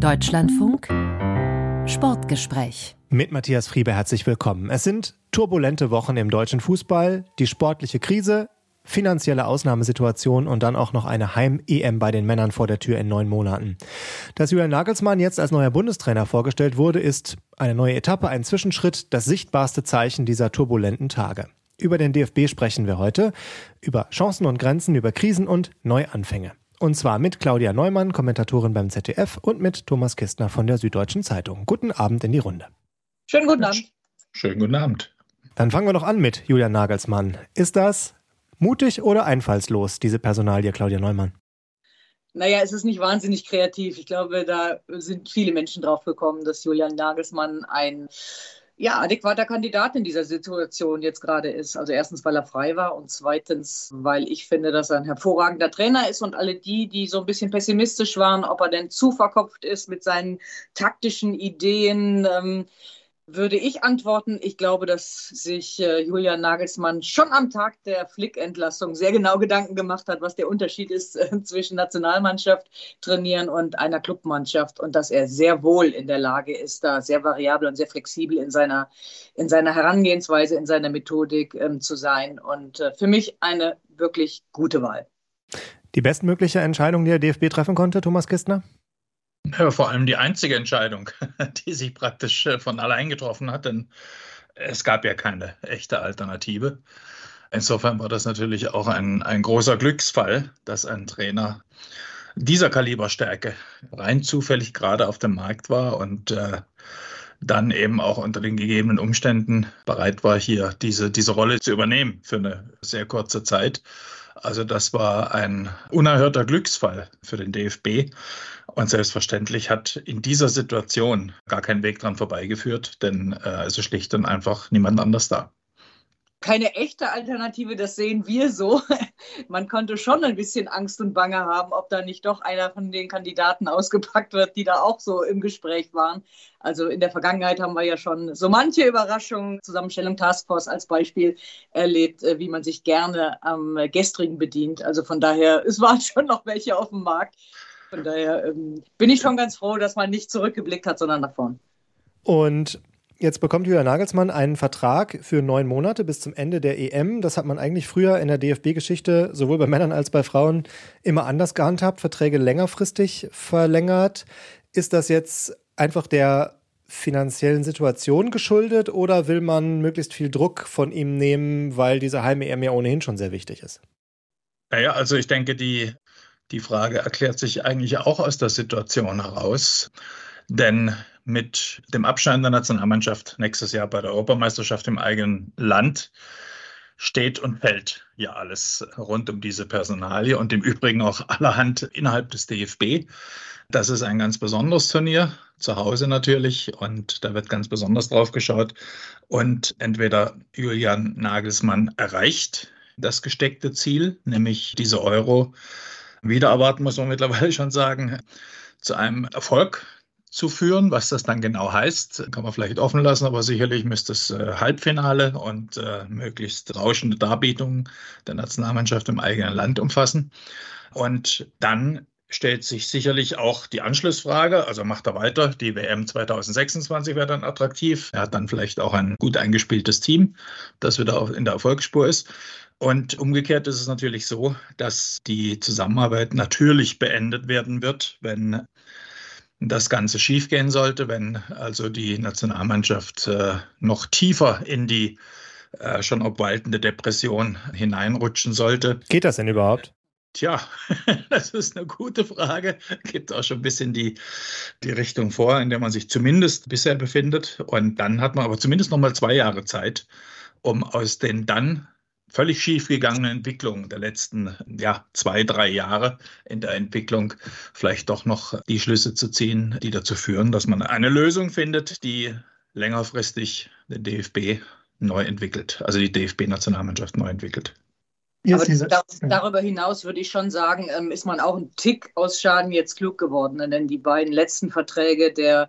Deutschlandfunk Sportgespräch. Mit Matthias Friebe herzlich willkommen. Es sind turbulente Wochen im deutschen Fußball, die sportliche Krise, finanzielle Ausnahmesituation und dann auch noch eine Heim-EM bei den Männern vor der Tür in neun Monaten. Dass Julian Nagelsmann jetzt als neuer Bundestrainer vorgestellt wurde, ist eine neue Etappe, ein Zwischenschritt, das sichtbarste Zeichen dieser turbulenten Tage. Über den DFB sprechen wir heute, über Chancen und Grenzen, über Krisen und Neuanfänge. Und zwar mit Claudia Neumann, Kommentatorin beim ZDF und mit Thomas Kistner von der Süddeutschen Zeitung. Guten Abend in die Runde. Schönen guten Abend. Schönen guten Abend. Dann fangen wir doch an mit Julian Nagelsmann. Ist das mutig oder einfallslos, diese Personalie, Claudia Neumann? Naja, es ist nicht wahnsinnig kreativ. Ich glaube, da sind viele Menschen drauf gekommen, dass Julian Nagelsmann ein ja, adäquater Kandidat in dieser Situation jetzt gerade ist. Also erstens, weil er frei war und zweitens, weil ich finde, dass er ein hervorragender Trainer ist und alle die, die so ein bisschen pessimistisch waren, ob er denn zu verkopft ist mit seinen taktischen Ideen, ähm, würde ich antworten, ich glaube, dass sich äh, Julian Nagelsmann schon am Tag der Flick-Entlassung sehr genau Gedanken gemacht hat, was der Unterschied ist äh, zwischen Nationalmannschaft trainieren und einer Clubmannschaft und dass er sehr wohl in der Lage ist, da sehr variabel und sehr flexibel in seiner, in seiner Herangehensweise, in seiner Methodik ähm, zu sein. Und äh, für mich eine wirklich gute Wahl. Die bestmögliche Entscheidung, die der DFB treffen konnte, Thomas Kistner? Ja, vor allem die einzige Entscheidung, die sich praktisch äh, von allein getroffen hat, denn es gab ja keine echte Alternative. Insofern war das natürlich auch ein, ein großer Glücksfall, dass ein Trainer dieser Kaliberstärke rein zufällig gerade auf dem Markt war und äh, dann eben auch unter den gegebenen Umständen bereit war, hier diese, diese Rolle zu übernehmen für eine sehr kurze Zeit. Also das war ein unerhörter Glücksfall für den DFB. Und selbstverständlich hat in dieser Situation gar kein Weg dran vorbeigeführt, denn äh, es ist schlicht und einfach niemand anders da keine echte Alternative, das sehen wir so. Man konnte schon ein bisschen Angst und Bange haben, ob da nicht doch einer von den Kandidaten ausgepackt wird, die da auch so im Gespräch waren. Also in der Vergangenheit haben wir ja schon so manche Überraschungen, Zusammenstellung Taskforce als Beispiel erlebt, äh, wie man sich gerne am gestrigen bedient. Also von daher, es waren schon noch welche auf dem Markt. Von daher ähm, bin ich schon ganz froh, dass man nicht zurückgeblickt hat, sondern nach vorn. Und Jetzt bekommt Julian Nagelsmann einen Vertrag für neun Monate bis zum Ende der EM. Das hat man eigentlich früher in der DFB-Geschichte sowohl bei Männern als bei Frauen immer anders gehandhabt, Verträge längerfristig verlängert. Ist das jetzt einfach der finanziellen Situation geschuldet oder will man möglichst viel Druck von ihm nehmen, weil diese Heim-EM ja ohnehin schon sehr wichtig ist? Naja, also ich denke, die, die Frage erklärt sich eigentlich auch aus der Situation heraus. Denn mit dem Abscheiden der Nationalmannschaft nächstes Jahr bei der Europameisterschaft im eigenen Land steht und fällt ja alles rund um diese Personalie und im Übrigen auch allerhand innerhalb des DFB. Das ist ein ganz besonderes Turnier, zu Hause natürlich, und da wird ganz besonders drauf geschaut. Und entweder Julian Nagelsmann erreicht das gesteckte Ziel, nämlich diese Euro wieder erwarten, muss man mittlerweile schon sagen, zu einem Erfolg zu führen. Was das dann genau heißt, kann man vielleicht offen lassen, aber sicherlich müsste es äh, Halbfinale und äh, möglichst rauschende Darbietungen der Nationalmannschaft im eigenen Land umfassen. Und dann stellt sich sicherlich auch die Anschlussfrage, also macht er weiter, die WM 2026 wäre dann attraktiv. Er hat dann vielleicht auch ein gut eingespieltes Team, das wieder in der Erfolgsspur ist. Und umgekehrt ist es natürlich so, dass die Zusammenarbeit natürlich beendet werden wird, wenn das Ganze schiefgehen sollte, wenn also die Nationalmannschaft äh, noch tiefer in die äh, schon obwaltende Depression hineinrutschen sollte. Geht das denn überhaupt? Tja, das ist eine gute Frage. Gibt auch schon ein bisschen die, die Richtung vor, in der man sich zumindest bisher befindet. Und dann hat man aber zumindest noch mal zwei Jahre Zeit, um aus den dann völlig schiefgegangene Entwicklung der letzten ja, zwei, drei Jahre in der Entwicklung vielleicht doch noch die Schlüsse zu ziehen, die dazu führen, dass man eine Lösung findet, die längerfristig den DFB neu entwickelt, also die DFB-Nationalmannschaft neu entwickelt. Aber da, darüber hinaus würde ich schon sagen, ähm, ist man auch ein Tick aus Schaden jetzt klug geworden. Denn die beiden letzten Verträge der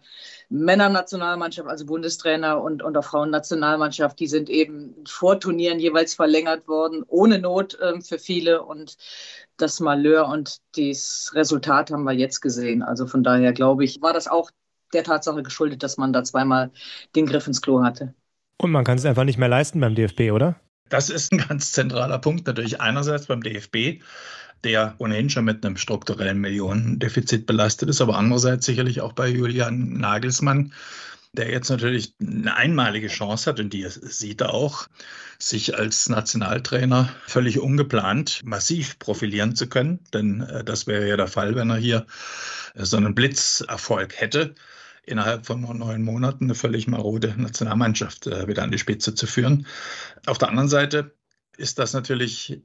Männernationalmannschaft, also Bundestrainer und, und der Frauennationalmannschaft, die sind eben vor Turnieren jeweils verlängert worden, ohne Not ähm, für viele. Und das Malheur und das Resultat haben wir jetzt gesehen. Also von daher glaube ich, war das auch der Tatsache geschuldet, dass man da zweimal den Griff ins Klo hatte. Und man kann es einfach nicht mehr leisten beim DFB, oder? Das ist ein ganz zentraler Punkt. Natürlich einerseits beim DFB, der ohnehin schon mit einem strukturellen Millionendefizit belastet ist, aber andererseits sicherlich auch bei Julian Nagelsmann, der jetzt natürlich eine einmalige Chance hat und die sieht er auch, sich als Nationaltrainer völlig ungeplant massiv profilieren zu können. Denn äh, das wäre ja der Fall, wenn er hier äh, so einen Blitzerfolg hätte innerhalb von nur neun Monaten eine völlig marode Nationalmannschaft äh, wieder an die Spitze zu führen. Auf der anderen Seite ist das natürlich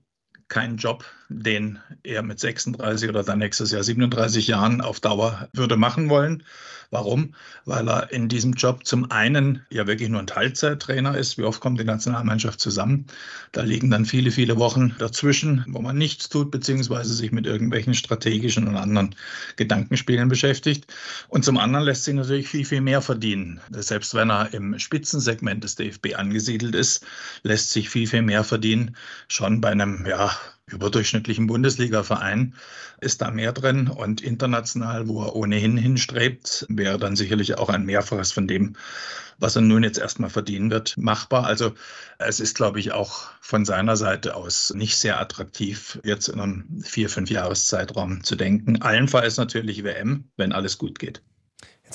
kein Job, den er mit 36 oder dann nächstes Jahr 37 Jahren auf Dauer würde machen wollen. Warum? Weil er in diesem Job zum einen ja wirklich nur ein Teilzeittrainer ist. Wie oft kommt die Nationalmannschaft zusammen? Da liegen dann viele, viele Wochen dazwischen, wo man nichts tut, beziehungsweise sich mit irgendwelchen strategischen und anderen Gedankenspielen beschäftigt. Und zum anderen lässt sich natürlich viel, viel mehr verdienen. Selbst wenn er im Spitzensegment des DFB angesiedelt ist, lässt sich viel, viel mehr verdienen. Schon bei einem, ja, überdurchschnittlichen Bundesliga-Verein ist da mehr drin und international, wo er ohnehin hinstrebt, wäre dann sicherlich auch ein Mehrfaches von dem, was er nun jetzt erstmal verdienen wird, machbar. Also es ist, glaube ich, auch von seiner Seite aus nicht sehr attraktiv, jetzt in einem vier, fünf Jahreszeitraum zu denken. Allenfalls natürlich WM, wenn alles gut geht.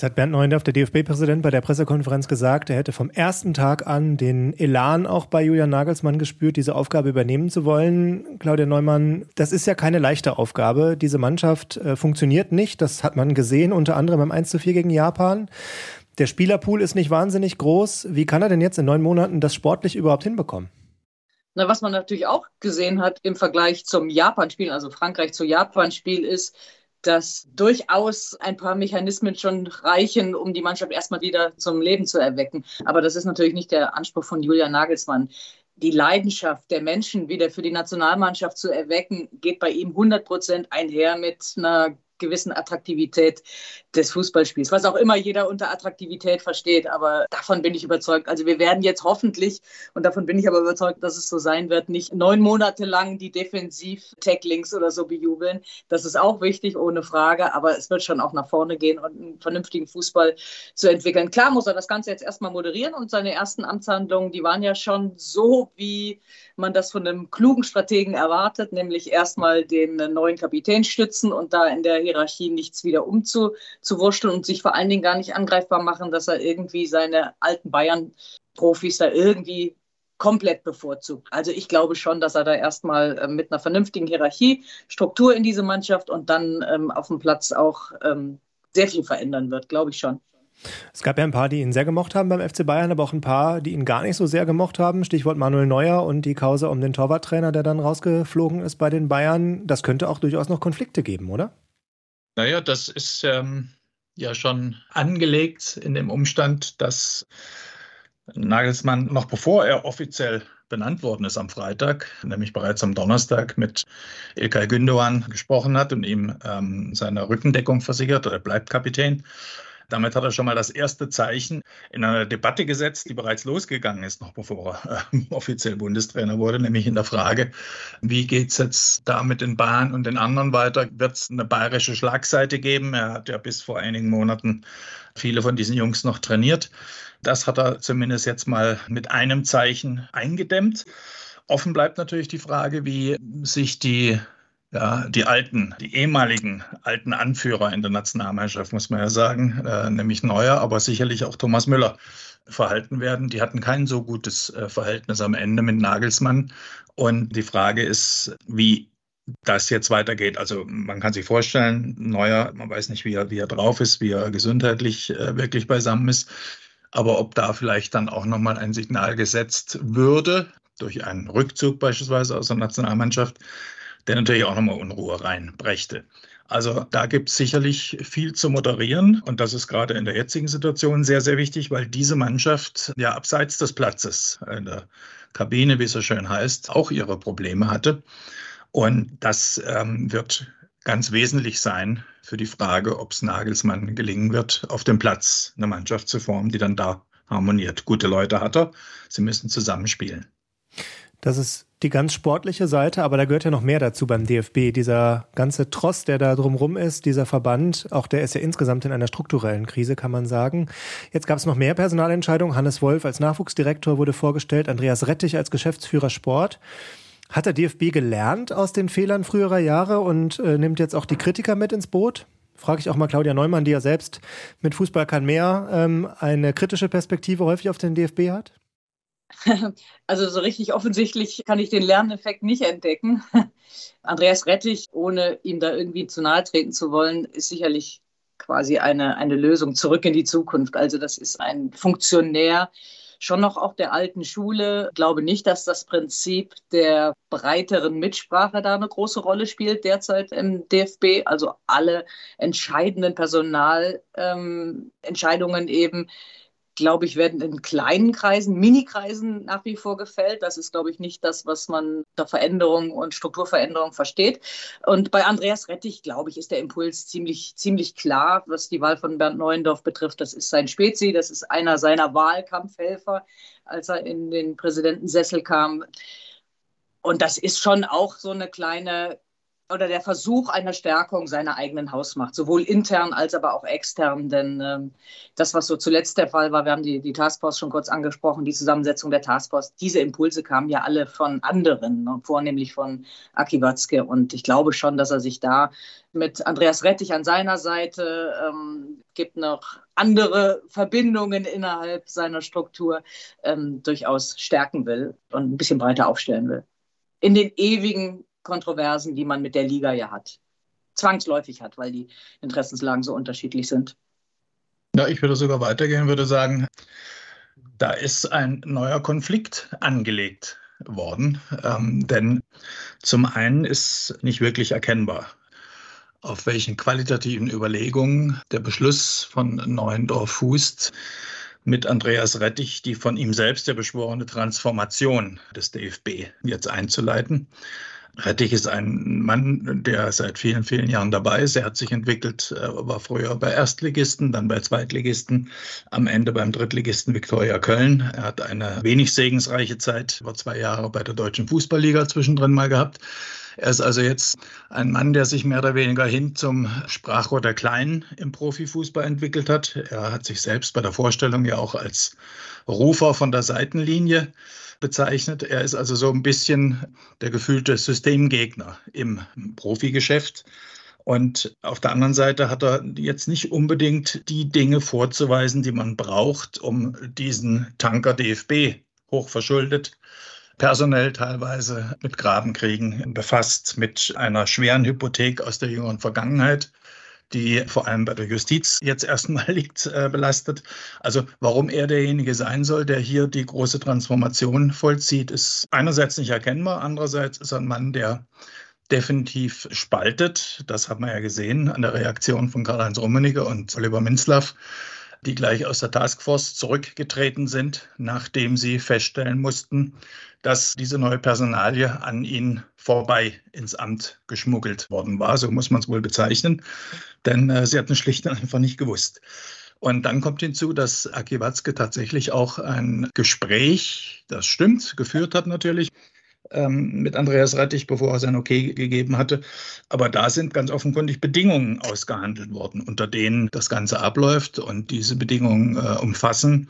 Jetzt hat Bernd Neuendorf, der DFB-Präsident, bei der Pressekonferenz gesagt, er hätte vom ersten Tag an den Elan auch bei Julian Nagelsmann gespürt, diese Aufgabe übernehmen zu wollen. Claudia Neumann, das ist ja keine leichte Aufgabe. Diese Mannschaft äh, funktioniert nicht. Das hat man gesehen, unter anderem beim 1 zu 4 gegen Japan. Der Spielerpool ist nicht wahnsinnig groß. Wie kann er denn jetzt in neun Monaten das sportlich überhaupt hinbekommen? Na, was man natürlich auch gesehen hat im Vergleich zum Japan-Spiel, also Frankreich zu Japan-Spiel, ist, dass durchaus ein paar Mechanismen schon reichen, um die Mannschaft erstmal wieder zum Leben zu erwecken. Aber das ist natürlich nicht der Anspruch von Julian Nagelsmann. Die Leidenschaft der Menschen wieder für die Nationalmannschaft zu erwecken, geht bei ihm 100 Prozent einher mit einer gewissen Attraktivität des Fußballspiels, was auch immer jeder unter Attraktivität versteht. Aber davon bin ich überzeugt. Also wir werden jetzt hoffentlich, und davon bin ich aber überzeugt, dass es so sein wird, nicht neun Monate lang die Defensiv-Tacklings oder so bejubeln. Das ist auch wichtig, ohne Frage. Aber es wird schon auch nach vorne gehen und einen vernünftigen Fußball zu entwickeln. Klar muss er das Ganze jetzt erstmal moderieren und seine ersten Amtshandlungen, die waren ja schon so, wie man das von einem klugen Strategen erwartet, nämlich erstmal den neuen Kapitän stützen und da in der Hierarchie nichts wieder umzuwurschteln und sich vor allen Dingen gar nicht angreifbar machen, dass er irgendwie seine alten Bayern-Profis da irgendwie komplett bevorzugt. Also ich glaube schon, dass er da erstmal äh, mit einer vernünftigen Hierarchie, Struktur in diese Mannschaft und dann ähm, auf dem Platz auch ähm, sehr viel verändern wird, glaube ich schon. Es gab ja ein paar, die ihn sehr gemocht haben beim FC Bayern, aber auch ein paar, die ihn gar nicht so sehr gemocht haben. Stichwort Manuel Neuer und die Kause um den Torwarttrainer, der dann rausgeflogen ist bei den Bayern. Das könnte auch durchaus noch Konflikte geben, oder? Naja, das ist ähm, ja schon angelegt in dem Umstand, dass Nagelsmann noch bevor er offiziell benannt worden ist am Freitag, nämlich bereits am Donnerstag mit Ilkay Gündogan gesprochen hat und ihm ähm, seine Rückendeckung versichert, er bleibt Kapitän. Damit hat er schon mal das erste Zeichen in einer Debatte gesetzt, die bereits losgegangen ist, noch bevor er äh, offiziell Bundestrainer wurde, nämlich in der Frage, wie geht es jetzt da mit den Bayern und den anderen weiter? Wird es eine bayerische Schlagseite geben? Er hat ja bis vor einigen Monaten viele von diesen Jungs noch trainiert. Das hat er zumindest jetzt mal mit einem Zeichen eingedämmt. Offen bleibt natürlich die Frage, wie sich die ja, die alten, die ehemaligen alten Anführer in der Nationalmannschaft, muss man ja sagen, äh, nämlich Neuer, aber sicherlich auch Thomas Müller verhalten werden. Die hatten kein so gutes äh, Verhältnis am Ende mit Nagelsmann. Und die Frage ist, wie das jetzt weitergeht. Also man kann sich vorstellen, Neuer, man weiß nicht, wie er, wie er drauf ist, wie er gesundheitlich äh, wirklich beisammen ist. Aber ob da vielleicht dann auch nochmal ein Signal gesetzt würde, durch einen Rückzug beispielsweise aus der Nationalmannschaft, der natürlich auch nochmal Unruhe reinbrächte. Also da gibt es sicherlich viel zu moderieren und das ist gerade in der jetzigen Situation sehr, sehr wichtig, weil diese Mannschaft ja abseits des Platzes in der Kabine, wie es so schön heißt, auch ihre Probleme hatte. Und das ähm, wird ganz wesentlich sein für die Frage, ob es Nagelsmann gelingen wird, auf dem Platz eine Mannschaft zu formen, die dann da harmoniert. Gute Leute hat er, sie müssen zusammenspielen. Das ist die ganz sportliche Seite, aber da gehört ja noch mehr dazu beim DFB. Dieser ganze Tross, der da drumrum ist, dieser Verband, auch der ist ja insgesamt in einer strukturellen Krise, kann man sagen. Jetzt gab es noch mehr Personalentscheidungen. Hannes Wolf als Nachwuchsdirektor wurde vorgestellt, Andreas Rettich als Geschäftsführer Sport. Hat der DFB gelernt aus den Fehlern früherer Jahre und äh, nimmt jetzt auch die Kritiker mit ins Boot? Frage ich auch mal Claudia Neumann, die ja selbst mit Fußball kann mehr ähm, eine kritische Perspektive häufig auf den DFB hat? Also so richtig offensichtlich kann ich den Lerneffekt nicht entdecken. Andreas Rettich, ohne ihm da irgendwie zu nahe treten zu wollen, ist sicherlich quasi eine, eine Lösung zurück in die Zukunft. Also das ist ein Funktionär, schon noch auch der alten Schule. Ich glaube nicht, dass das Prinzip der breiteren Mitsprache da eine große Rolle spielt derzeit im DFB. Also alle entscheidenden Personalentscheidungen ähm, eben glaube ich, werden in kleinen Kreisen, Minikreisen nach wie vor gefällt. Das ist, glaube ich, nicht das, was man unter Veränderung und Strukturveränderung versteht. Und bei Andreas Rettich, glaube ich, ist der Impuls ziemlich, ziemlich klar, was die Wahl von Bernd Neuendorf betrifft. Das ist sein Spezi, das ist einer seiner Wahlkampfhelfer, als er in den Präsidentensessel kam. Und das ist schon auch so eine kleine oder der Versuch einer Stärkung seiner eigenen Hausmacht, sowohl intern als aber auch extern. Denn ähm, das, was so zuletzt der Fall war, wir haben die, die Taskforce schon kurz angesprochen, die Zusammensetzung der Taskforce, diese Impulse kamen ja alle von anderen, ne, vornehmlich von Aki Watzke. Und ich glaube schon, dass er sich da mit Andreas Rettich an seiner Seite ähm, gibt noch andere Verbindungen innerhalb seiner Struktur ähm, durchaus stärken will und ein bisschen breiter aufstellen will. In den ewigen Kontroversen, die man mit der Liga ja hat. Zwangsläufig hat, weil die Interessenslagen so unterschiedlich sind. Ja, ich würde sogar weitergehen, würde sagen, da ist ein neuer Konflikt angelegt worden. Ähm, denn zum einen ist nicht wirklich erkennbar, auf welchen qualitativen Überlegungen der Beschluss von Neuendorf fußt, mit Andreas Rettich die von ihm selbst ja beschworene Transformation des DFB jetzt einzuleiten. Rettich ist ein Mann, der seit vielen, vielen Jahren dabei ist. Er hat sich entwickelt, war früher bei Erstligisten, dann bei Zweitligisten, am Ende beim Drittligisten Viktoria Köln. Er hat eine wenig segensreiche Zeit, war zwei Jahre bei der Deutschen Fußballliga zwischendrin mal gehabt. Er ist also jetzt ein Mann, der sich mehr oder weniger hin zum Sprachrohr der Kleinen im Profifußball entwickelt hat. Er hat sich selbst bei der Vorstellung ja auch als Rufer von der Seitenlinie bezeichnet. Er ist also so ein bisschen der gefühlte Systemgegner im Profigeschäft. Und auf der anderen Seite hat er jetzt nicht unbedingt die Dinge vorzuweisen, die man braucht, um diesen Tanker DFB hochverschuldet personell teilweise mit Grabenkriegen befasst, mit einer schweren Hypothek aus der jüngeren Vergangenheit die vor allem bei der Justiz jetzt erstmal liegt, äh, belastet. Also warum er derjenige sein soll, der hier die große Transformation vollzieht, ist einerseits nicht erkennbar, andererseits ist er ein Mann, der definitiv spaltet. Das hat man ja gesehen an der Reaktion von Karl-Heinz Rummenigge und Oliver Minzlaff, die gleich aus der Taskforce zurückgetreten sind, nachdem sie feststellen mussten, dass diese neue Personalie an ihn vorbei ins Amt geschmuggelt worden war. So muss man es wohl bezeichnen, denn äh, sie hatten schlicht und einfach nicht gewusst. Und dann kommt hinzu, dass Aki Watzke tatsächlich auch ein Gespräch, das stimmt, geführt hat natürlich, ähm, mit Andreas Rettich, bevor er sein Okay gegeben hatte. Aber da sind ganz offenkundig Bedingungen ausgehandelt worden, unter denen das Ganze abläuft. Und diese Bedingungen äh, umfassen,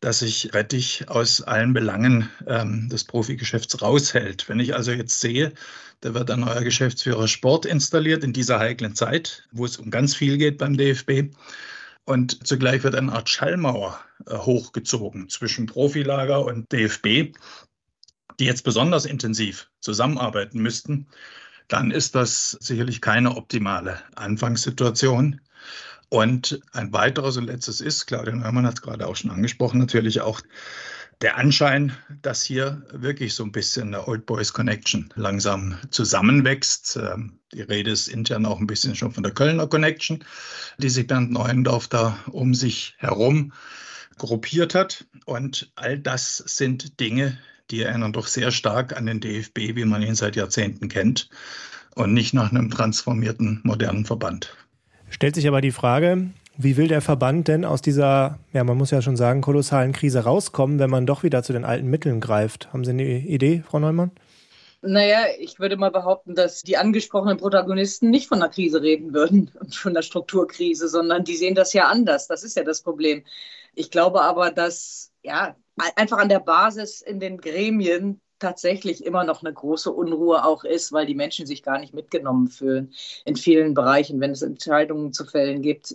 dass sich Rettich aus allen Belangen ähm, des Profigeschäfts raushält. Wenn ich also jetzt sehe, da wird ein neuer Geschäftsführer Sport installiert in dieser heiklen Zeit, wo es um ganz viel geht beim DFB. Und zugleich wird eine Art Schallmauer äh, hochgezogen zwischen Profilager und DFB die jetzt besonders intensiv zusammenarbeiten müssten, dann ist das sicherlich keine optimale Anfangssituation. Und ein weiteres und letztes ist, Claudia Neumann hat es gerade auch schon angesprochen, natürlich auch der Anschein, dass hier wirklich so ein bisschen eine Old Boys Connection langsam zusammenwächst. Ähm, die Rede ist intern auch ein bisschen schon von der Kölner Connection, die sich Bernd Neuendorf da um sich herum gruppiert hat. Und all das sind Dinge, die erinnern doch sehr stark an den DFB, wie man ihn seit Jahrzehnten kennt, und nicht nach einem transformierten, modernen Verband. Stellt sich aber die Frage, wie will der Verband denn aus dieser, ja, man muss ja schon sagen, kolossalen Krise rauskommen, wenn man doch wieder zu den alten Mitteln greift? Haben Sie eine Idee, Frau Neumann? Naja, ich würde mal behaupten, dass die angesprochenen Protagonisten nicht von einer Krise reden würden und von der Strukturkrise, sondern die sehen das ja anders. Das ist ja das Problem. Ich glaube aber, dass ja einfach an der Basis in den Gremien tatsächlich immer noch eine große Unruhe auch ist, weil die Menschen sich gar nicht mitgenommen fühlen in vielen Bereichen, wenn es Entscheidungen zu fällen gibt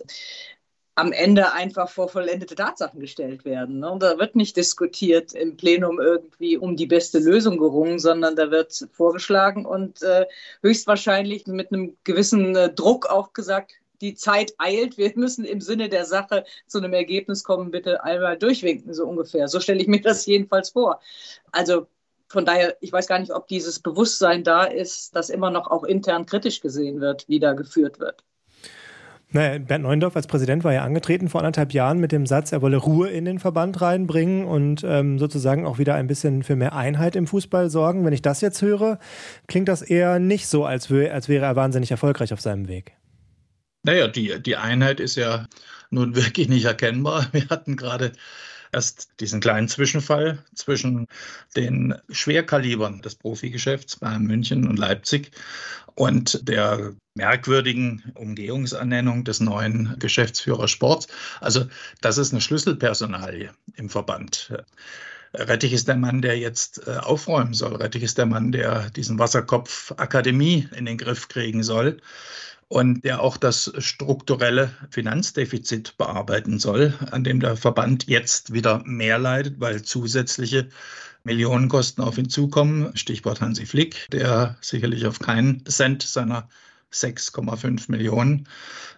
am Ende einfach vor vollendete Tatsachen gestellt werden. Ne? Und da wird nicht diskutiert im Plenum irgendwie um die beste Lösung gerungen, sondern da wird vorgeschlagen und äh, höchstwahrscheinlich mit einem gewissen äh, Druck auch gesagt, die Zeit eilt, wir müssen im Sinne der Sache zu einem Ergebnis kommen, bitte einmal durchwinken, so ungefähr. So stelle ich mir das jedenfalls vor. Also von daher, ich weiß gar nicht, ob dieses Bewusstsein da ist, dass immer noch auch intern kritisch gesehen wird, wie da geführt wird. Naja, Bernd Neuendorf als Präsident war ja angetreten vor anderthalb Jahren mit dem Satz, er wolle Ruhe in den Verband reinbringen und ähm, sozusagen auch wieder ein bisschen für mehr Einheit im Fußball sorgen. Wenn ich das jetzt höre, klingt das eher nicht so, als, wär, als wäre er wahnsinnig erfolgreich auf seinem Weg. Naja, die, die Einheit ist ja nun wirklich nicht erkennbar. Wir hatten gerade erst diesen kleinen Zwischenfall zwischen den Schwerkalibern des Profigeschäfts Bayern München und Leipzig und der merkwürdigen Umgehungsernennung des neuen Geschäftsführers Sports. Also das ist eine Schlüsselpersonalie im Verband. Rettich ist der Mann, der jetzt äh, aufräumen soll. Rettich ist der Mann, der diesen Wasserkopf Akademie in den Griff kriegen soll und der auch das strukturelle Finanzdefizit bearbeiten soll, an dem der Verband jetzt wieder mehr leidet, weil zusätzliche Millionenkosten auf ihn zukommen. Stichwort Hansi Flick, der sicherlich auf keinen Cent seiner 6,5 Millionen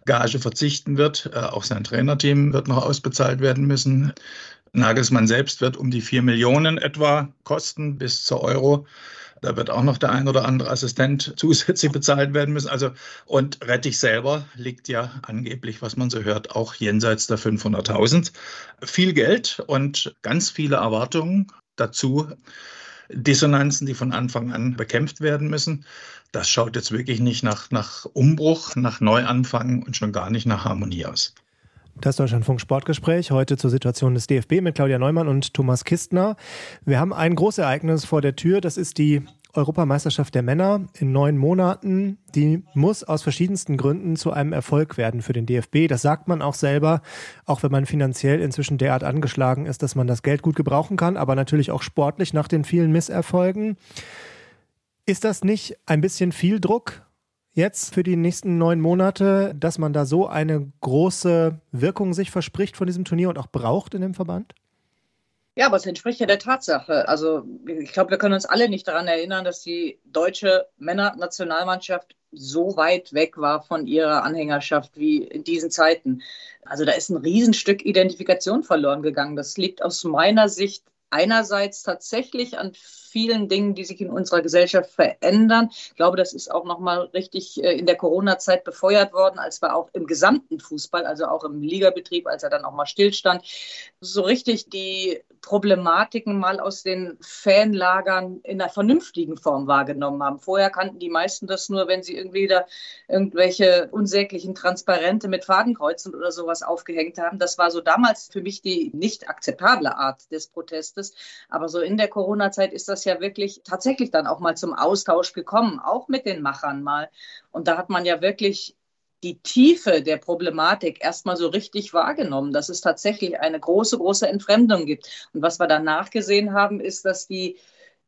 Gage verzichten wird. Äh, auch sein Trainerteam wird noch ausbezahlt werden müssen. Nagelsmann selbst wird um die 4 Millionen etwa kosten bis zur Euro. Da wird auch noch der ein oder andere Assistent zusätzlich bezahlt werden müssen. Also, und Rettich selber liegt ja angeblich, was man so hört, auch jenseits der 500.000. Viel Geld und ganz viele Erwartungen dazu. Dissonanzen, die von Anfang an bekämpft werden müssen. Das schaut jetzt wirklich nicht nach, nach Umbruch, nach Neuanfang und schon gar nicht nach Harmonie aus. Das Deutschlandfunk Sportgespräch heute zur Situation des DFB mit Claudia Neumann und Thomas Kistner. Wir haben ein Großereignis vor der Tür. Das ist die Europameisterschaft der Männer in neun Monaten. Die muss aus verschiedensten Gründen zu einem Erfolg werden für den DFB. Das sagt man auch selber, auch wenn man finanziell inzwischen derart angeschlagen ist, dass man das Geld gut gebrauchen kann, aber natürlich auch sportlich nach den vielen Misserfolgen. Ist das nicht ein bisschen viel Druck jetzt für die nächsten neun Monate, dass man da so eine große Wirkung sich verspricht von diesem Turnier und auch braucht in dem Verband? Ja, aber es entspricht ja der Tatsache. Also ich glaube, wir können uns alle nicht daran erinnern, dass die deutsche Männernationalmannschaft so weit weg war von ihrer Anhängerschaft wie in diesen Zeiten. Also da ist ein Riesenstück Identifikation verloren gegangen. Das liegt aus meiner Sicht einerseits tatsächlich an vielen Dingen, die sich in unserer Gesellschaft verändern. Ich glaube, das ist auch nochmal richtig äh, in der Corona-Zeit befeuert worden, als wir auch im gesamten Fußball, also auch im Ligabetrieb, als er dann auch mal stillstand, so richtig die Problematiken mal aus den Fanlagern in einer vernünftigen Form wahrgenommen haben. Vorher kannten die meisten das nur, wenn sie irgendwie da irgendwelche unsäglichen Transparente mit Fadenkreuzen oder sowas aufgehängt haben. Das war so damals für mich die nicht akzeptable Art des Protestes. Aber so in der Corona-Zeit ist das ja wirklich tatsächlich dann auch mal zum Austausch gekommen, auch mit den Machern mal. Und da hat man ja wirklich die Tiefe der Problematik erstmal so richtig wahrgenommen, dass es tatsächlich eine große, große Entfremdung gibt. Und was wir danach gesehen haben, ist, dass die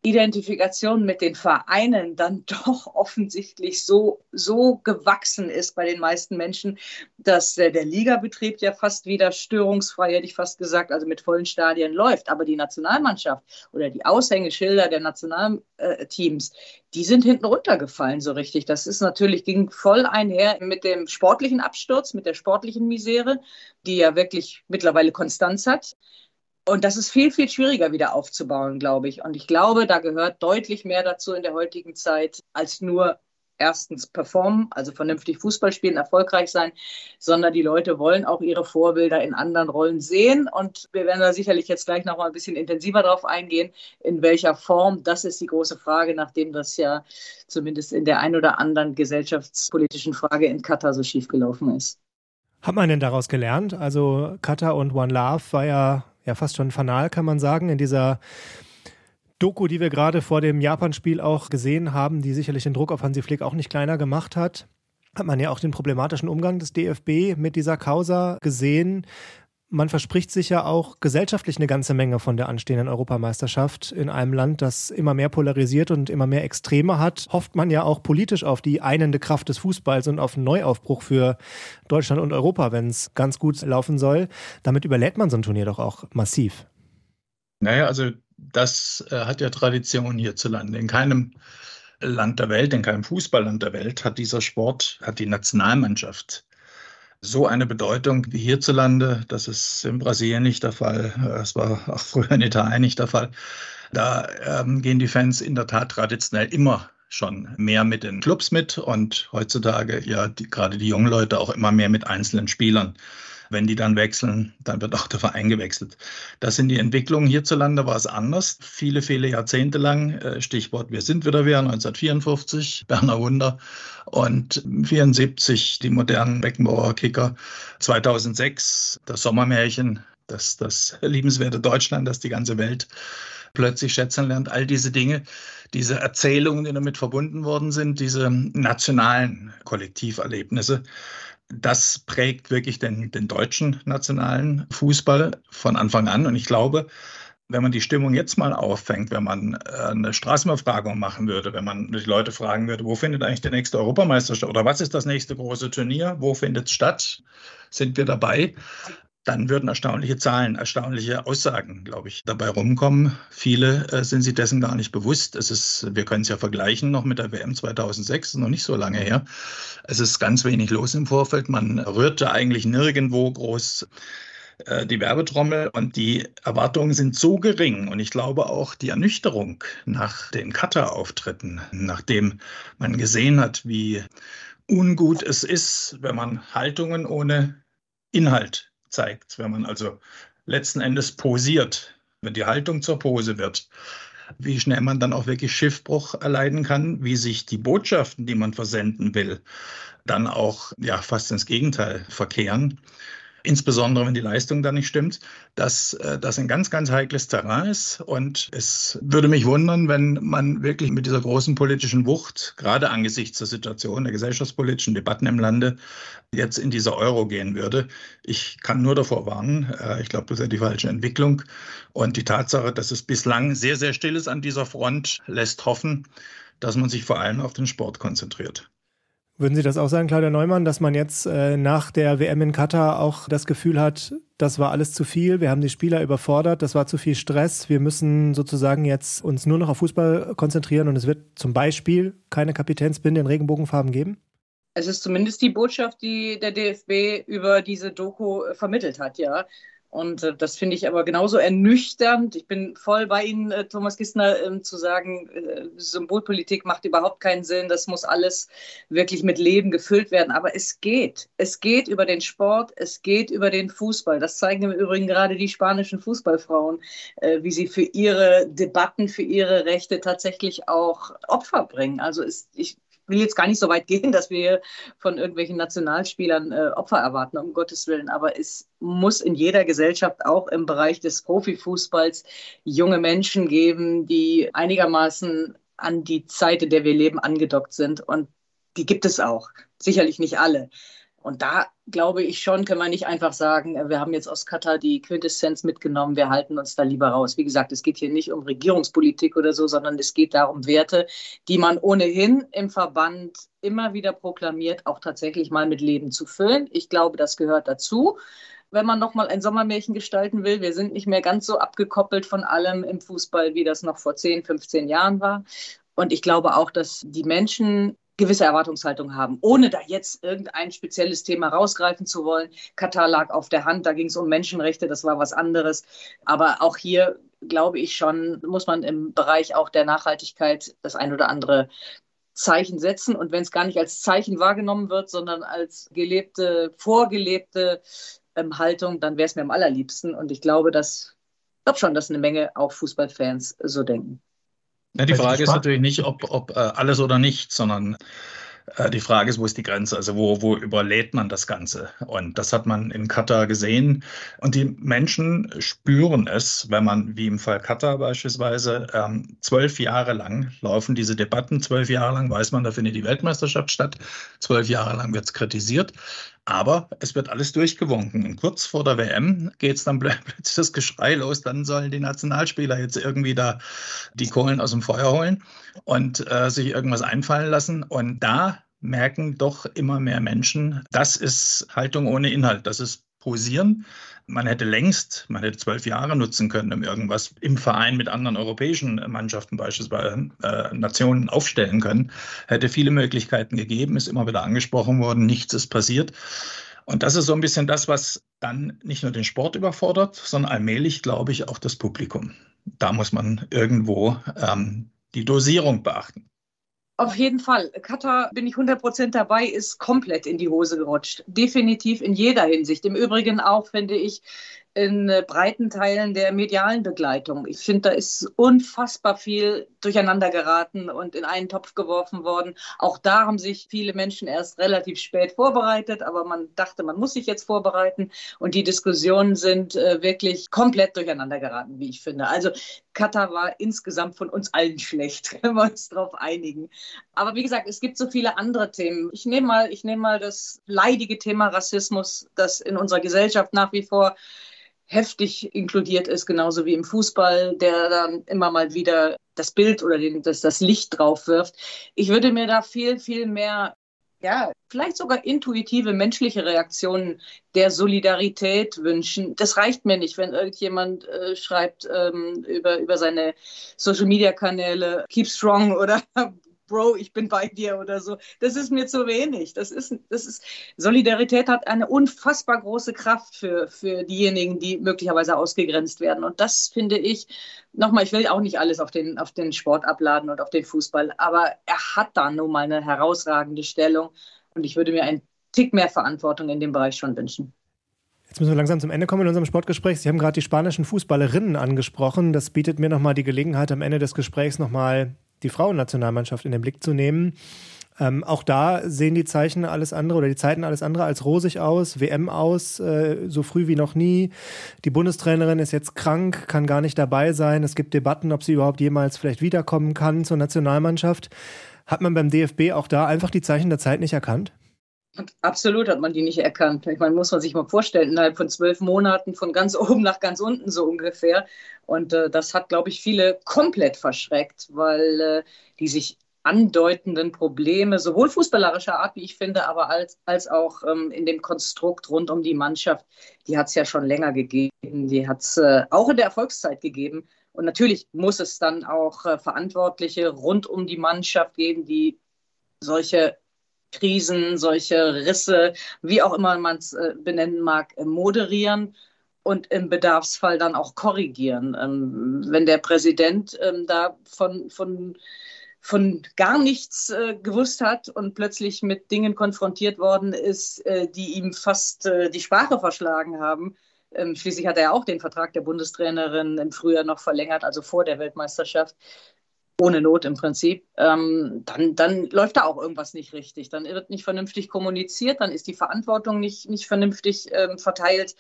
Identifikation mit den Vereinen dann doch offensichtlich so, so gewachsen ist bei den meisten Menschen, dass äh, der Ligabetrieb ja fast wieder störungsfrei, hätte ich fast gesagt, also mit vollen Stadien läuft. Aber die Nationalmannschaft oder die Aushängeschilder der Nationalteams, die sind hinten runtergefallen so richtig. Das ist natürlich, ging voll einher mit dem sportlichen Absturz, mit der sportlichen Misere, die ja wirklich mittlerweile Konstanz hat. Und das ist viel, viel schwieriger wieder aufzubauen, glaube ich. Und ich glaube, da gehört deutlich mehr dazu in der heutigen Zeit, als nur erstens performen, also vernünftig Fußball spielen, erfolgreich sein, sondern die Leute wollen auch ihre Vorbilder in anderen Rollen sehen. Und wir werden da sicherlich jetzt gleich noch mal ein bisschen intensiver drauf eingehen, in welcher Form. Das ist die große Frage, nachdem das ja zumindest in der ein oder anderen gesellschaftspolitischen Frage in Katar so schief gelaufen ist. Hat man denn daraus gelernt? Also Katar und One Love war ja, ja fast schon fanal, kann man sagen, in dieser Doku, die wir gerade vor dem Japan-Spiel auch gesehen haben, die sicherlich den Druck auf Hansi Flick auch nicht kleiner gemacht hat, hat man ja auch den problematischen Umgang des DFB mit dieser Causa gesehen. Man verspricht sich ja auch gesellschaftlich eine ganze Menge von der anstehenden Europameisterschaft in einem Land, das immer mehr polarisiert und immer mehr Extreme hat. Hofft man ja auch politisch auf die einende Kraft des Fußballs und auf einen Neuaufbruch für Deutschland und Europa, wenn es ganz gut laufen soll. Damit überlädt man so ein Turnier doch auch massiv. Naja, also das äh, hat ja Tradition hierzulande. In keinem Land der Welt, in keinem Fußballland der Welt hat dieser Sport, hat die Nationalmannschaft so eine Bedeutung wie hierzulande. Das ist in Brasilien nicht der Fall. Es war auch früher in Italien nicht der Fall. Da ähm, gehen die Fans in der Tat traditionell immer schon mehr mit den Clubs mit und heutzutage ja die, gerade die jungen Leute auch immer mehr mit einzelnen Spielern. Wenn die dann wechseln, dann wird auch der Verein gewechselt. Das sind die Entwicklungen. Hierzulande war es anders. Viele, viele Jahrzehnte lang, äh, Stichwort Wir sind wieder wer, 1954, Berner Wunder und 74 die modernen Beckenbauer Kicker, 2006 das Sommermärchen, das, das liebenswerte Deutschland, das die ganze Welt plötzlich schätzen lernt. All diese Dinge, diese Erzählungen, die damit verbunden worden sind, diese nationalen Kollektiverlebnisse, das prägt wirklich den, den deutschen nationalen Fußball von Anfang an. Und ich glaube, wenn man die Stimmung jetzt mal auffängt, wenn man äh, eine Straßenbefragung machen würde, wenn man die Leute fragen würde, wo findet eigentlich der nächste Europameisterschaft oder was ist das nächste große Turnier, wo findet es statt, sind wir dabei, dann würden erstaunliche Zahlen, erstaunliche Aussagen, glaube ich, dabei rumkommen. Viele äh, sind sich dessen gar nicht bewusst. Es ist, wir können es ja vergleichen noch mit der WM 2006, noch nicht so lange her. Es ist ganz wenig los im Vorfeld. Man rührte eigentlich nirgendwo groß äh, die Werbetrommel und die Erwartungen sind so gering und ich glaube auch die Ernüchterung nach den Cutter-Auftritten, nachdem man gesehen hat, wie ungut es ist, wenn man Haltungen ohne Inhalt zeigt. Wenn man also letzten Endes posiert, wenn die Haltung zur Pose wird, wie schnell man dann auch wirklich Schiffbruch erleiden kann, wie sich die Botschaften, die man versenden will, dann auch ja fast ins Gegenteil verkehren insbesondere wenn die Leistung da nicht stimmt, dass äh, das ein ganz, ganz heikles Terrain ist. Und es würde mich wundern, wenn man wirklich mit dieser großen politischen Wucht, gerade angesichts der Situation, der gesellschaftspolitischen Debatten im Lande, jetzt in diese Euro gehen würde. Ich kann nur davor warnen. Äh, ich glaube, das ist die falsche Entwicklung. Und die Tatsache, dass es bislang sehr, sehr still ist an dieser Front, lässt hoffen, dass man sich vor allem auf den Sport konzentriert. Würden Sie das auch sagen, Claudia Neumann, dass man jetzt äh, nach der WM in Katar auch das Gefühl hat, das war alles zu viel, wir haben die Spieler überfordert, das war zu viel Stress, wir müssen sozusagen jetzt uns nur noch auf Fußball konzentrieren und es wird zum Beispiel keine Kapitänsbinde in Regenbogenfarben geben? Es ist zumindest die Botschaft, die der DFB über diese Doku vermittelt hat, ja. Und äh, das finde ich aber genauso ernüchternd. Ich bin voll bei Ihnen, äh, Thomas Gissner, äh, zu sagen, äh, Symbolpolitik macht überhaupt keinen Sinn. Das muss alles wirklich mit Leben gefüllt werden. Aber es geht. Es geht über den Sport, es geht über den Fußball. Das zeigen im Übrigen gerade die spanischen Fußballfrauen, äh, wie sie für ihre Debatten, für ihre Rechte tatsächlich auch Opfer bringen. Also ist, ich will jetzt gar nicht so weit gehen, dass wir von irgendwelchen Nationalspielern äh, Opfer erwarten, um Gottes Willen. Aber es muss in jeder Gesellschaft auch im Bereich des Profifußballs junge Menschen geben, die einigermaßen an die Zeit, in der wir leben, angedockt sind. Und die gibt es auch. Sicherlich nicht alle. Und da glaube ich schon, kann man nicht einfach sagen, wir haben jetzt aus Katar die Quintessenz mitgenommen, wir halten uns da lieber raus. Wie gesagt, es geht hier nicht um Regierungspolitik oder so, sondern es geht darum, Werte, die man ohnehin im Verband immer wieder proklamiert, auch tatsächlich mal mit Leben zu füllen. Ich glaube, das gehört dazu wenn man nochmal ein Sommermärchen gestalten will. Wir sind nicht mehr ganz so abgekoppelt von allem im Fußball, wie das noch vor 10, 15 Jahren war. Und ich glaube auch, dass die Menschen gewisse Erwartungshaltung haben, ohne da jetzt irgendein spezielles Thema rausgreifen zu wollen. Katar lag auf der Hand, da ging es um Menschenrechte, das war was anderes. Aber auch hier glaube ich schon, muss man im Bereich auch der Nachhaltigkeit das ein oder andere Zeichen setzen. Und wenn es gar nicht als Zeichen wahrgenommen wird, sondern als gelebte, vorgelebte ähm, Haltung, dann wäre es mir am allerliebsten. Und ich glaube, dass, ich glaube schon, dass eine Menge auch Fußballfans so denken. Ja, die Frage ist natürlich nicht, ob, ob äh, alles oder nichts, sondern äh, die Frage ist, wo ist die Grenze? Also wo, wo überlädt man das Ganze? Und das hat man in Katar gesehen. Und die Menschen spüren es, wenn man, wie im Fall Katar beispielsweise, ähm, zwölf Jahre lang laufen diese Debatten, zwölf Jahre lang weiß man, da findet die Weltmeisterschaft statt, zwölf Jahre lang wird es kritisiert. Aber es wird alles durchgewunken. Und kurz vor der WM geht es dann plötzlich das Geschrei los, dann sollen die Nationalspieler jetzt irgendwie da die Kohlen aus dem Feuer holen und äh, sich irgendwas einfallen lassen. Und da merken doch immer mehr Menschen, das ist Haltung ohne Inhalt, das ist Posieren. Man hätte längst, man hätte zwölf Jahre nutzen können, um irgendwas im Verein mit anderen europäischen Mannschaften beispielsweise äh, Nationen aufstellen können. Hätte viele Möglichkeiten gegeben, ist immer wieder angesprochen worden, nichts ist passiert. Und das ist so ein bisschen das, was dann nicht nur den Sport überfordert, sondern allmählich, glaube ich, auch das Publikum. Da muss man irgendwo ähm, die Dosierung beachten. Auf jeden Fall. Katar, bin ich 100% dabei, ist komplett in die Hose gerutscht. Definitiv in jeder Hinsicht. Im Übrigen auch, finde ich, in äh, breiten Teilen der medialen Begleitung. Ich finde, da ist unfassbar viel durcheinander geraten und in einen Topf geworfen worden. Auch da haben sich viele Menschen erst relativ spät vorbereitet, aber man dachte, man muss sich jetzt vorbereiten. Und die Diskussionen sind äh, wirklich komplett durcheinander geraten, wie ich finde. Also Katar war insgesamt von uns allen schlecht, wenn wir uns darauf einigen. Aber wie gesagt, es gibt so viele andere Themen. Ich nehme mal, ich nehme mal das leidige Thema Rassismus, das in unserer Gesellschaft nach wie vor heftig inkludiert ist, genauso wie im Fußball, der dann immer mal wieder das Bild oder den, das, das Licht drauf wirft. Ich würde mir da viel, viel mehr, ja, vielleicht sogar intuitive menschliche Reaktionen der Solidarität wünschen. Das reicht mir nicht, wenn irgendjemand äh, schreibt ähm, über, über seine Social-Media-Kanäle, keep strong oder Bro, ich bin bei dir oder so. Das ist mir zu wenig. Das ist, das ist, Solidarität hat eine unfassbar große Kraft für, für diejenigen, die möglicherweise ausgegrenzt werden. Und das finde ich, nochmal, ich will auch nicht alles auf den, auf den Sport abladen und auf den Fußball, aber er hat da nun mal eine herausragende Stellung. Und ich würde mir einen Tick mehr Verantwortung in dem Bereich schon wünschen. Jetzt müssen wir langsam zum Ende kommen in unserem Sportgespräch. Sie haben gerade die spanischen Fußballerinnen angesprochen. Das bietet mir nochmal die Gelegenheit, am Ende des Gesprächs nochmal die Frauennationalmannschaft in den Blick zu nehmen. Ähm, auch da sehen die Zeichen alles andere oder die Zeiten alles andere als rosig aus, WM aus, äh, so früh wie noch nie. Die Bundestrainerin ist jetzt krank, kann gar nicht dabei sein. Es gibt Debatten, ob sie überhaupt jemals vielleicht wiederkommen kann zur Nationalmannschaft. Hat man beim DFB auch da einfach die Zeichen der Zeit nicht erkannt? Absolut hat man die nicht erkannt. Ich meine, muss man sich mal vorstellen, innerhalb von zwölf Monaten von ganz oben nach ganz unten so ungefähr. Und äh, das hat, glaube ich, viele komplett verschreckt, weil äh, die sich andeutenden Probleme, sowohl fußballerischer Art, wie ich finde, aber als, als auch ähm, in dem Konstrukt rund um die Mannschaft, die hat es ja schon länger gegeben. Die hat es äh, auch in der Erfolgszeit gegeben. Und natürlich muss es dann auch äh, Verantwortliche rund um die Mannschaft geben, die solche Krisen, solche Risse, wie auch immer man es äh, benennen mag, äh, moderieren und im Bedarfsfall dann auch korrigieren. Ähm, wenn der Präsident ähm, da von, von, von gar nichts äh, gewusst hat und plötzlich mit Dingen konfrontiert worden ist, die ihm fast die Sprache verschlagen haben, ähm, Schließlich hat er auch den Vertrag der Bundestrainerin im Frühjahr noch verlängert, also vor der Weltmeisterschaft ohne Not im Prinzip, ähm, dann, dann läuft da auch irgendwas nicht richtig. Dann wird nicht vernünftig kommuniziert, dann ist die Verantwortung nicht, nicht vernünftig ähm, verteilt.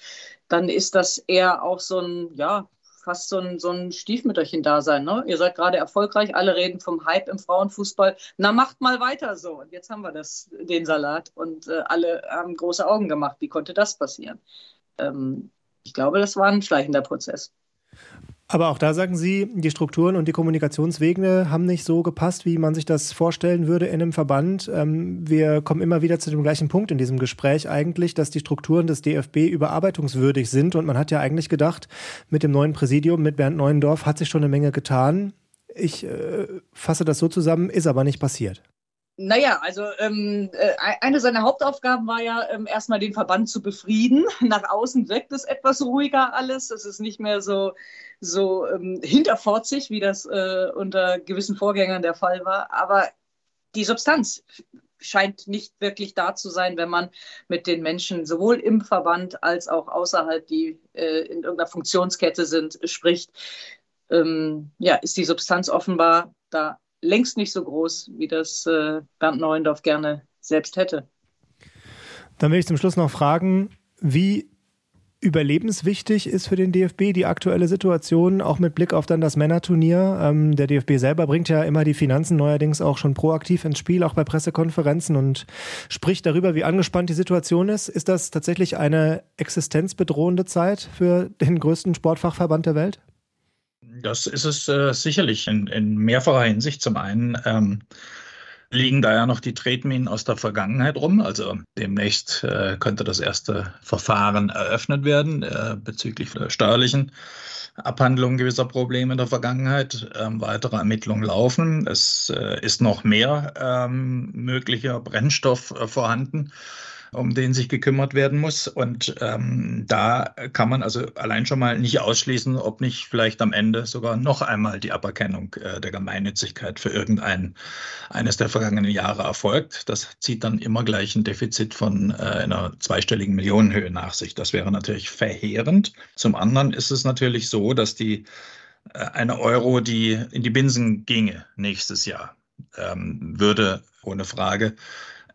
Dann ist das eher auch so ein, ja, fast so ein, so ein Stiefmütterchen-Dasein. Ne? Ihr seid gerade erfolgreich, alle reden vom Hype im Frauenfußball. Na, macht mal weiter so. Und jetzt haben wir das, den Salat und äh, alle haben große Augen gemacht. Wie konnte das passieren? Ähm, ich glaube, das war ein schleichender Prozess. Aber auch da sagen Sie, die Strukturen und die Kommunikationswege haben nicht so gepasst, wie man sich das vorstellen würde in einem Verband. Ähm, wir kommen immer wieder zu dem gleichen Punkt in diesem Gespräch eigentlich, dass die Strukturen des DFB überarbeitungswürdig sind. Und man hat ja eigentlich gedacht, mit dem neuen Präsidium, mit Bernd Neuendorf, hat sich schon eine Menge getan. Ich äh, fasse das so zusammen, ist aber nicht passiert. Naja, also ähm, äh, eine seiner Hauptaufgaben war ja ähm, erstmal den Verband zu befrieden. Nach außen wirkt es etwas ruhiger alles. Es ist nicht mehr so, so ähm, hinterfotzig, wie das äh, unter gewissen Vorgängern der Fall war. Aber die Substanz scheint nicht wirklich da zu sein, wenn man mit den Menschen sowohl im Verband als auch außerhalb, die äh, in irgendeiner Funktionskette sind, spricht. Ähm, ja, ist die Substanz offenbar da längst nicht so groß, wie das äh, Bernd Neuendorf gerne selbst hätte. Dann will ich zum Schluss noch fragen, wie überlebenswichtig ist für den DFB die aktuelle Situation, auch mit Blick auf dann das Männerturnier. Ähm, der DFB selber bringt ja immer die Finanzen neuerdings auch schon proaktiv ins Spiel, auch bei Pressekonferenzen und spricht darüber, wie angespannt die Situation ist. Ist das tatsächlich eine existenzbedrohende Zeit für den größten Sportfachverband der Welt? Das ist es äh, sicherlich in, in, mehrfacher Hinsicht. Zum einen ähm, liegen da ja noch die Tretminen aus der Vergangenheit rum. Also demnächst äh, könnte das erste Verfahren eröffnet werden äh, bezüglich der steuerlichen Abhandlung gewisser Probleme in der Vergangenheit. Ähm, weitere Ermittlungen laufen. Es äh, ist noch mehr ähm, möglicher Brennstoff äh, vorhanden um den sich gekümmert werden muss. Und ähm, da kann man also allein schon mal nicht ausschließen, ob nicht vielleicht am Ende sogar noch einmal die Aberkennung äh, der Gemeinnützigkeit für irgendein eines der vergangenen Jahre erfolgt. Das zieht dann immer gleich ein Defizit von äh, einer zweistelligen Millionenhöhe nach sich. Das wäre natürlich verheerend. Zum anderen ist es natürlich so, dass die äh, eine Euro, die in die Binsen ginge nächstes Jahr, ähm, würde ohne Frage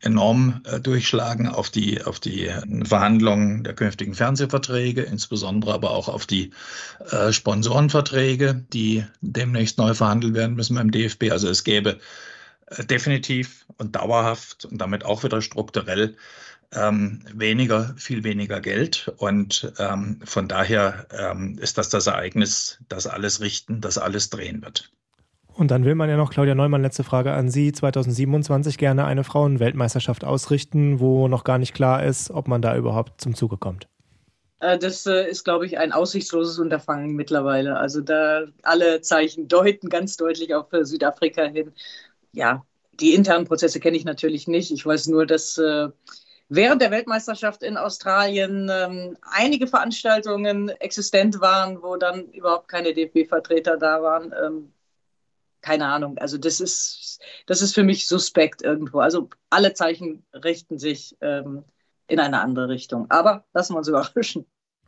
enorm äh, durchschlagen auf die, auf die Verhandlungen der künftigen Fernsehverträge, insbesondere aber auch auf die äh, Sponsorenverträge, die demnächst neu verhandelt werden müssen beim DFB. Also es gäbe äh, definitiv und dauerhaft und damit auch wieder strukturell ähm, weniger, viel weniger Geld. Und ähm, von daher ähm, ist das das Ereignis, das alles richten, das alles drehen wird. Und dann will man ja noch, Claudia Neumann, letzte Frage an Sie, 2027 gerne eine Frauenweltmeisterschaft ausrichten, wo noch gar nicht klar ist, ob man da überhaupt zum Zuge kommt. Äh, das äh, ist, glaube ich, ein aussichtsloses Unterfangen mittlerweile. Also da alle Zeichen deuten ganz deutlich auf äh, Südafrika hin. Ja, die internen Prozesse kenne ich natürlich nicht. Ich weiß nur, dass während der Weltmeisterschaft in Australien ähm, einige Veranstaltungen existent waren, wo dann überhaupt keine DFB-Vertreter da waren. Ähm, keine Ahnung. Also das ist, das ist für mich suspekt irgendwo. Also alle Zeichen richten sich ähm, in eine andere Richtung. Aber lassen wir uns überraschen.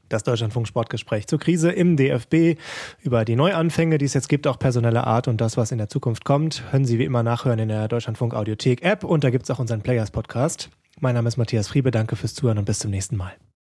Das Deutschlandfunk Sportgespräch zur Krise im DFB über die Neuanfänge, die es jetzt gibt, auch personelle Art und das, was in der Zukunft kommt, können Sie wie immer nachhören in der Deutschlandfunk Audiothek App und da gibt es auch unseren Players Podcast. Mein Name ist Matthias Friebe, danke fürs Zuhören und bis zum nächsten Mal.